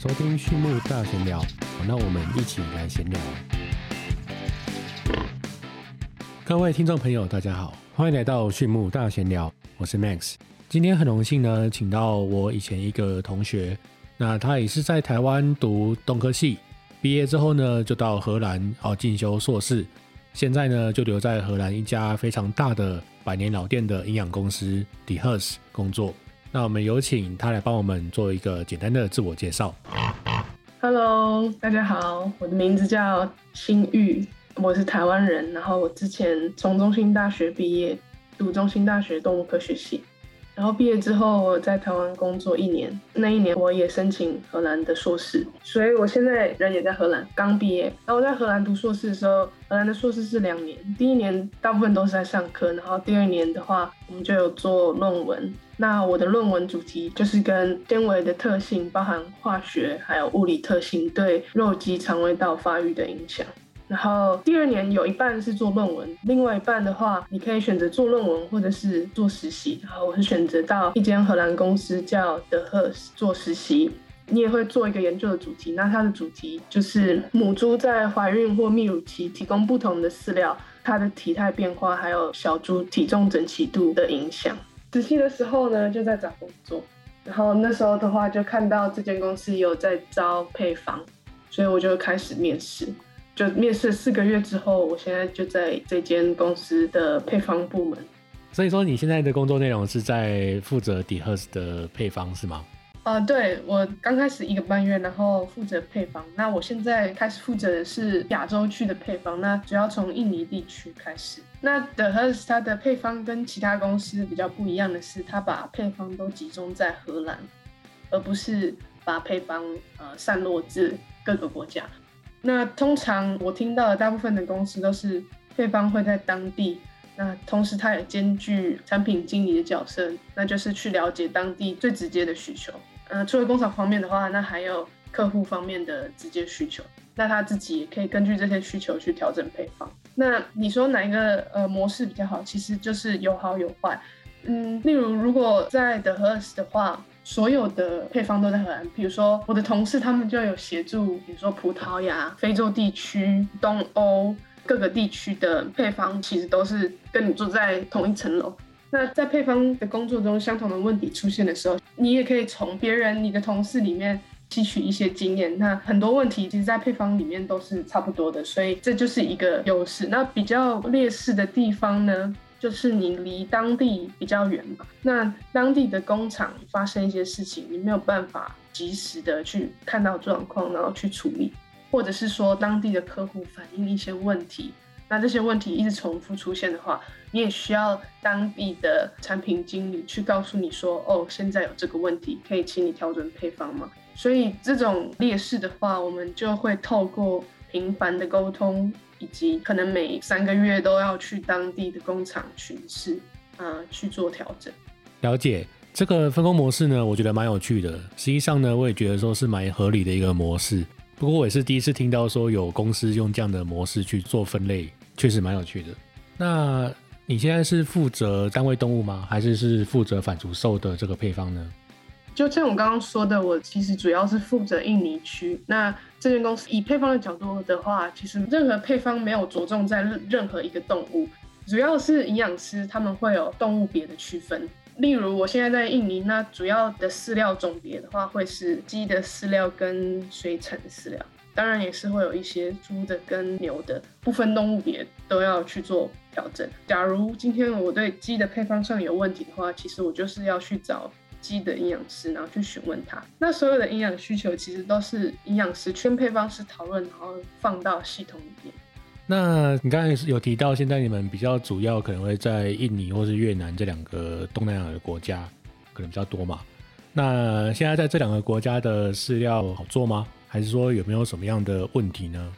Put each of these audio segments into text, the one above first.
收听畜牧大闲聊，那我们一起来闲聊。各位听众朋友，大家好，欢迎来到畜牧大闲聊，我是 Max。今天很荣幸呢，请到我以前一个同学，那他也是在台湾读动科系，毕业之后呢，就到荷兰哦进修硕士，现在呢就留在荷兰一家非常大的百年老店的营养公司 DeHers 工作。那我们有请他来帮我们做一个简单的自我介绍。Hello，大家好，我的名字叫新玉，我是台湾人，然后我之前从中心大学毕业，读中心大学动物科学系，然后毕业之后我在台湾工作一年，那一年我也申请荷兰的硕士，所以我现在人也在荷兰，刚毕业。然后我在荷兰读硕士的时候，荷兰的硕士是两年，第一年大部分都是在上课，然后第二年的话，我们就有做论文。那我的论文主题就是跟纤维的特性，包含化学还有物理特性对肉鸡肠胃道发育的影响。然后第二年有一半是做论文，另外一半的话，你可以选择做论文或者是做实习。然后我是选择到一间荷兰公司叫 The Hers 做实习。你也会做一个研究的主题，那它的主题就是母猪在怀孕或泌乳期提供不同的饲料，它的体态变化，还有小猪体重整齐度的影响。实习的时候呢，就在找工作，然后那时候的话就看到这间公司有在招配方，所以我就开始面试。就面试四个月之后，我现在就在这间公司的配方部门。所以说，你现在的工作内容是在负责 DeHers 的配方是吗？呃，对我刚开始一个半月，然后负责配方。那我现在开始负责的是亚洲区的配方，那主要从印尼地区开始。那 The Hers 它的配方跟其他公司比较不一样的是，它把配方都集中在荷兰，而不是把配方呃散落至各个国家。那通常我听到的大部分的公司都是配方会在当地，那同时它也兼具产品经理的角色，那就是去了解当地最直接的需求。呃，除了工厂方面的话，那还有客户方面的直接需求，那他自己也可以根据这些需求去调整配方。那你说哪一个呃模式比较好？其实就是有好有坏。嗯，例如如果在 The Hers 的话，所有的配方都在荷兰。比如说我的同事他们就有协助，比如说葡萄牙、非洲地区、东欧各个地区的配方，其实都是跟你住在同一层楼。那在配方的工作中，相同的问题出现的时候，你也可以从别人、你的同事里面吸取一些经验。那很多问题其实，在配方里面都是差不多的，所以这就是一个优势。那比较劣势的地方呢，就是你离当地比较远嘛。那当地的工厂发生一些事情，你没有办法及时的去看到状况，然后去处理，或者是说当地的客户反映一些问题。那这些问题一直重复出现的话，你也需要当地的产品经理去告诉你说，哦，现在有这个问题，可以请你调整配方吗？所以这种劣势的话，我们就会透过频繁的沟通，以及可能每三个月都要去当地的工厂巡视，啊，去做调整。了解这个分工模式呢，我觉得蛮有趣的。实际上呢，我也觉得说是蛮合理的一个模式。不过我也是第一次听到说有公司用这样的模式去做分类。确实蛮有趣的。那你现在是负责单位动物吗？还是是负责反刍兽的这个配方呢？就像我刚刚说的，我其实主要是负责印尼区。那这间公司以配方的角度的话，其实任何配方没有着重在任何一个动物，主要是营养师他们会有动物别的区分。例如我现在在印尼，那主要的饲料种别的话，会是鸡的饲料跟水产饲料。当然也是会有一些猪的跟牛的，不分动物别都要去做调整。假如今天我对鸡的配方上有问题的话，其实我就是要去找鸡的营养师，然后去询问他。那所有的营养需求其实都是营养师圈配方师讨论，然后放到系统里面。那你刚才有提到，现在你们比较主要可能会在印尼或是越南这两个东南亚的国家可能比较多嘛？那现在在这两个国家的饲料好做吗？还是说有没有什么样的问题呢？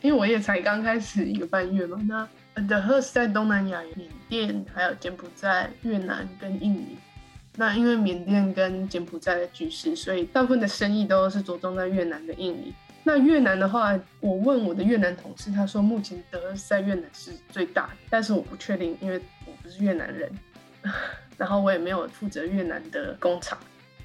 因为我也才刚开始一个半月嘛。那 The Hers 在东南亚、缅甸、还有柬埔寨、越南跟印尼。那因为缅甸跟柬埔寨的局势，所以大部分的生意都是着重在越南跟印尼。那越南的话，我问我的越南同事，他说目前德在越南是最大的，但是我不确定，因为我不是越南人，然后我也没有负责越南的工厂。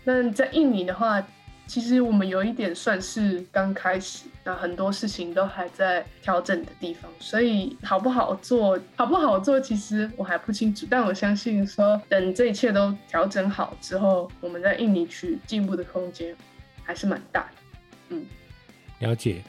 那在印尼的话，其实我们有一点算是刚开始，那很多事情都还在调整的地方，所以好不好做，好不好做，其实我还不清楚。但我相信说，等这一切都调整好之后，我们在印尼区进步的空间还是蛮大的。嗯，了解。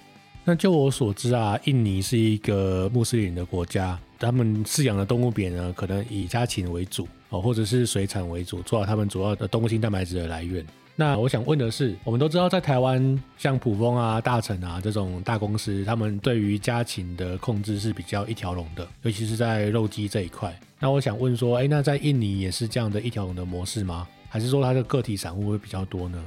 那就我所知啊，印尼是一个穆斯林的国家，他们饲养的动物 biển 呢，可能以家禽为主哦，或者是水产为主，做好他们主要的动物性蛋白质的来源。那我想问的是，我们都知道在台湾，像普丰啊、大成啊这种大公司，他们对于家禽的控制是比较一条龙的，尤其是在肉鸡这一块。那我想问说，哎，那在印尼也是这样的一条龙的模式吗？还是说它的个体散户会比较多呢？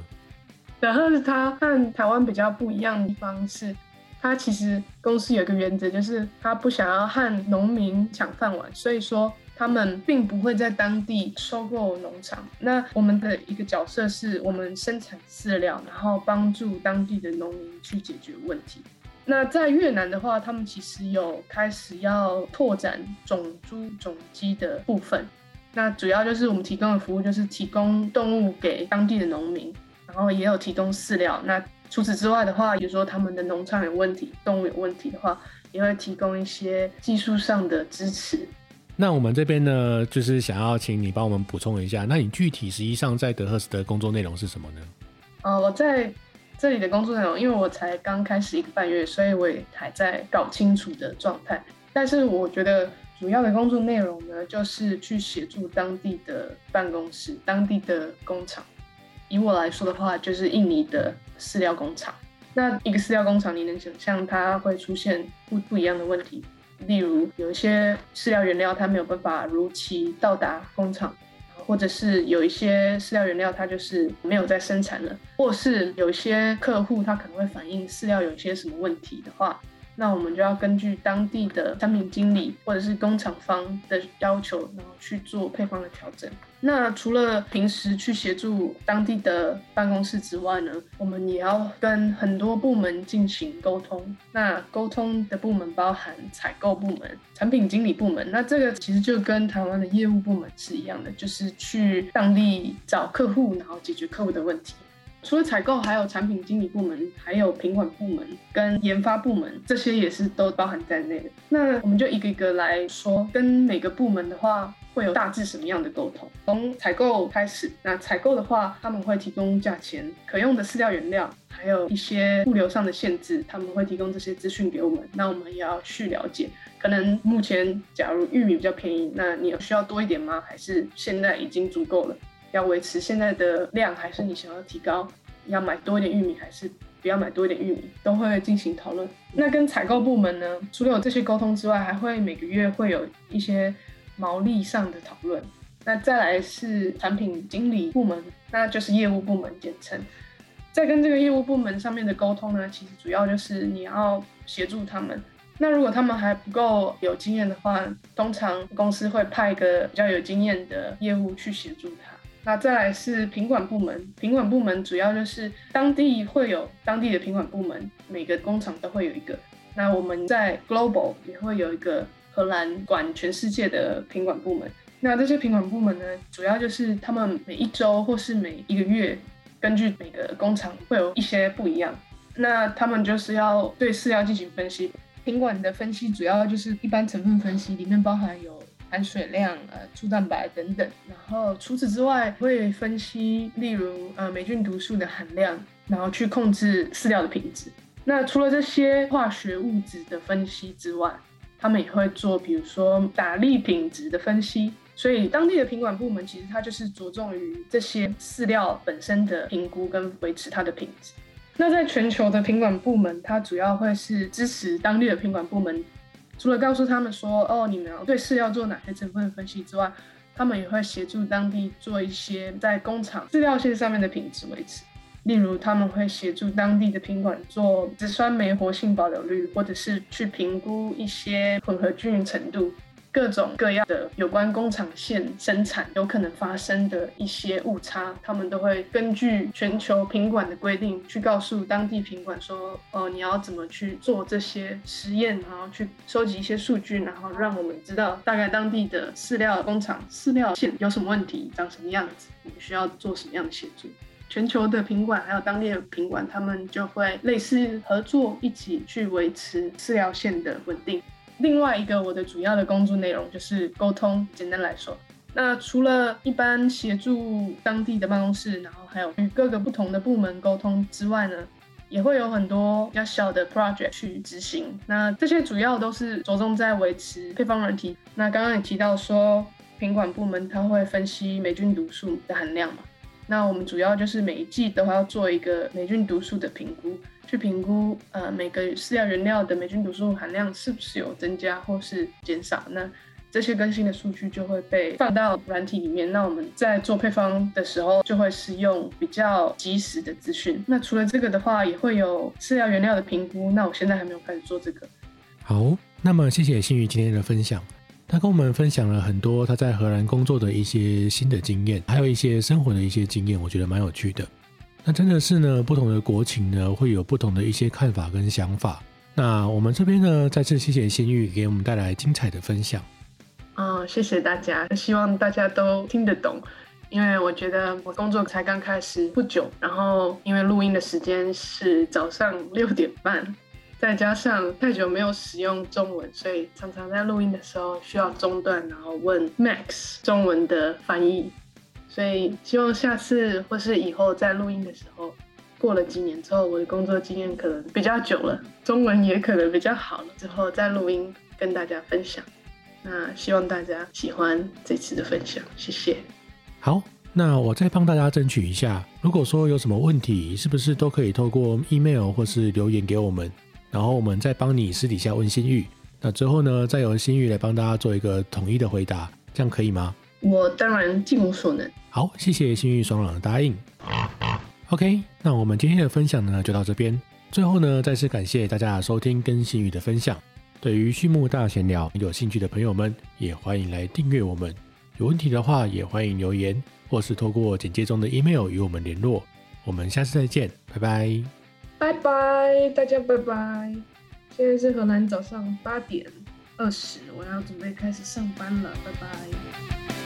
然后它和台湾比较不一样的地方是，它其实公司有一个原则，就是它不想要和农民抢饭碗，所以说。他们并不会在当地收购农场。那我们的一个角色是我们生产饲料，然后帮助当地的农民去解决问题。那在越南的话，他们其实有开始要拓展种猪、种鸡的部分。那主要就是我们提供的服务就是提供动物给当地的农民，然后也有提供饲料。那除此之外的话，比如说他们的农场有问题、动物有问题的话，也会提供一些技术上的支持。那我们这边呢，就是想要请你帮我们补充一下，那你具体实际上在德赫斯的工作内容是什么呢？呃，我在这里的工作内容，因为我才刚开始一个半月，所以我也还在搞清楚的状态。但是我觉得主要的工作内容呢，就是去协助当地的办公室、当地的工厂。以我来说的话，就是印尼的饲料工厂。那一个饲料工厂，你能想象它会出现不不一样的问题？例如，有一些饲料原料它没有办法如期到达工厂，或者是有一些饲料原料它就是没有在生产了，或是有一些客户他可能会反映饲料有些什么问题的话。那我们就要根据当地的产品经理或者是工厂方的要求，然后去做配方的调整。那除了平时去协助当地的办公室之外呢，我们也要跟很多部门进行沟通。那沟通的部门包含采购部门、产品经理部门。那这个其实就跟台湾的业务部门是一样的，就是去当地找客户，然后解决客户的问题。除了采购，还有产品经理部门，还有品管部门跟研发部门，这些也是都包含在内的。那我们就一个一个来说，跟每个部门的话，会有大致什么样的沟通？从采购开始，那采购的话，他们会提供价钱、可用的饲料原料，还有一些物流上的限制，他们会提供这些资讯给我们。那我们也要去了解，可能目前假如玉米比较便宜，那你有需要多一点吗？还是现在已经足够了？要维持现在的量，还是你想要提高？要买多一点玉米，还是不要买多一点玉米，都会进行讨论。那跟采购部门呢，除了有这些沟通之外，还会每个月会有一些毛利上的讨论。那再来是产品经理部门，那就是业务部门简称。在跟这个业务部门上面的沟通呢，其实主要就是你要协助他们。那如果他们还不够有经验的话，通常公司会派一个比较有经验的业务去协助他。那再来是品管部门，品管部门主要就是当地会有当地的品管部门，每个工厂都会有一个。那我们在 Global 也会有一个荷兰管全世界的品管部门。那这些品管部门呢，主要就是他们每一周或是每一个月，根据每个工厂会有一些不一样。那他们就是要对饲料进行分析，品管的分析主要就是一般成分分析，里面包含有。含水量、呃，粗蛋白等等，然后除此之外会分析，例如呃霉菌毒素的含量，然后去控制饲料的品质。那除了这些化学物质的分析之外，他们也会做，比如说打粒品质的分析。所以当地的品管部门其实它就是着重于这些饲料本身的评估跟维持它的品质。那在全球的品管部门，它主要会是支持当地的品管部门。除了告诉他们说，哦，你们对饲料做哪些成分分析之外，他们也会协助当地做一些在工厂饲料线上面的品质维持。例如，他们会协助当地的品管做植酸酶活性保留率，或者是去评估一些混合均匀程度。各种各样的有关工厂线生产有可能发生的一些误差，他们都会根据全球品管的规定去告诉当地品管说，哦，你要怎么去做这些实验，然后去收集一些数据，然后让我们知道大概当地的饲料工厂饲料线有什么问题，长什么样子，我们需要做什么样的协助。全球的品管还有当地的品管，他们就会类似合作，一起去维持饲料线的稳定。另外一个我的主要的工作内容就是沟通。简单来说，那除了一般协助当地的办公室，然后还有与各个不同的部门沟通之外呢，也会有很多比较小的 project 去执行。那这些主要都是着重在维持配方软体。那刚刚也提到说，品管部门它会分析霉菌毒素的含量嘛？那我们主要就是每一季都要做一个霉菌毒素的评估，去评估呃每个饲料原料的霉菌毒素含量是不是有增加或是减少。那这些更新的数据就会被放到软体里面。那我们在做配方的时候，就会使用比较及时的资讯。那除了这个的话，也会有饲料原料的评估。那我现在还没有开始做这个。好，那么谢谢新宇今天的分享。他跟我们分享了很多他在荷兰工作的一些新的经验，还有一些生活的一些经验，我觉得蛮有趣的。那真的是呢，不同的国情呢，会有不同的一些看法跟想法。那我们这边呢，再次谢谢新玉给我们带来精彩的分享。嗯，谢谢大家，希望大家都听得懂，因为我觉得我工作才刚开始不久，然后因为录音的时间是早上六点半。再加上太久没有使用中文，所以常常在录音的时候需要中断，然后问 Max 中文的翻译。所以希望下次或是以后在录音的时候，过了几年之后，我的工作经验可能比较久了，中文也可能比较好了，之后再录音跟大家分享。那希望大家喜欢这次的分享，谢谢。好，那我再帮大家争取一下，如果说有什么问题，是不是都可以透过 email 或是留言给我们？然后我们再帮你私底下问心玉，那之后呢，再由心玉来帮大家做一个统一的回答，这样可以吗？我当然尽我所能。好，谢谢心玉爽朗的答应。OK，那我们今天的分享呢就到这边。最后呢，再次感谢大家的收听跟心玉的分享。对于畜牧大闲聊有兴趣的朋友们，也欢迎来订阅我们。有问题的话，也欢迎留言，或是透过简介中的 email 与我们联络。我们下次再见，拜拜。拜拜，大家拜拜。现在是河南早上八点二十，我要准备开始上班了，拜拜。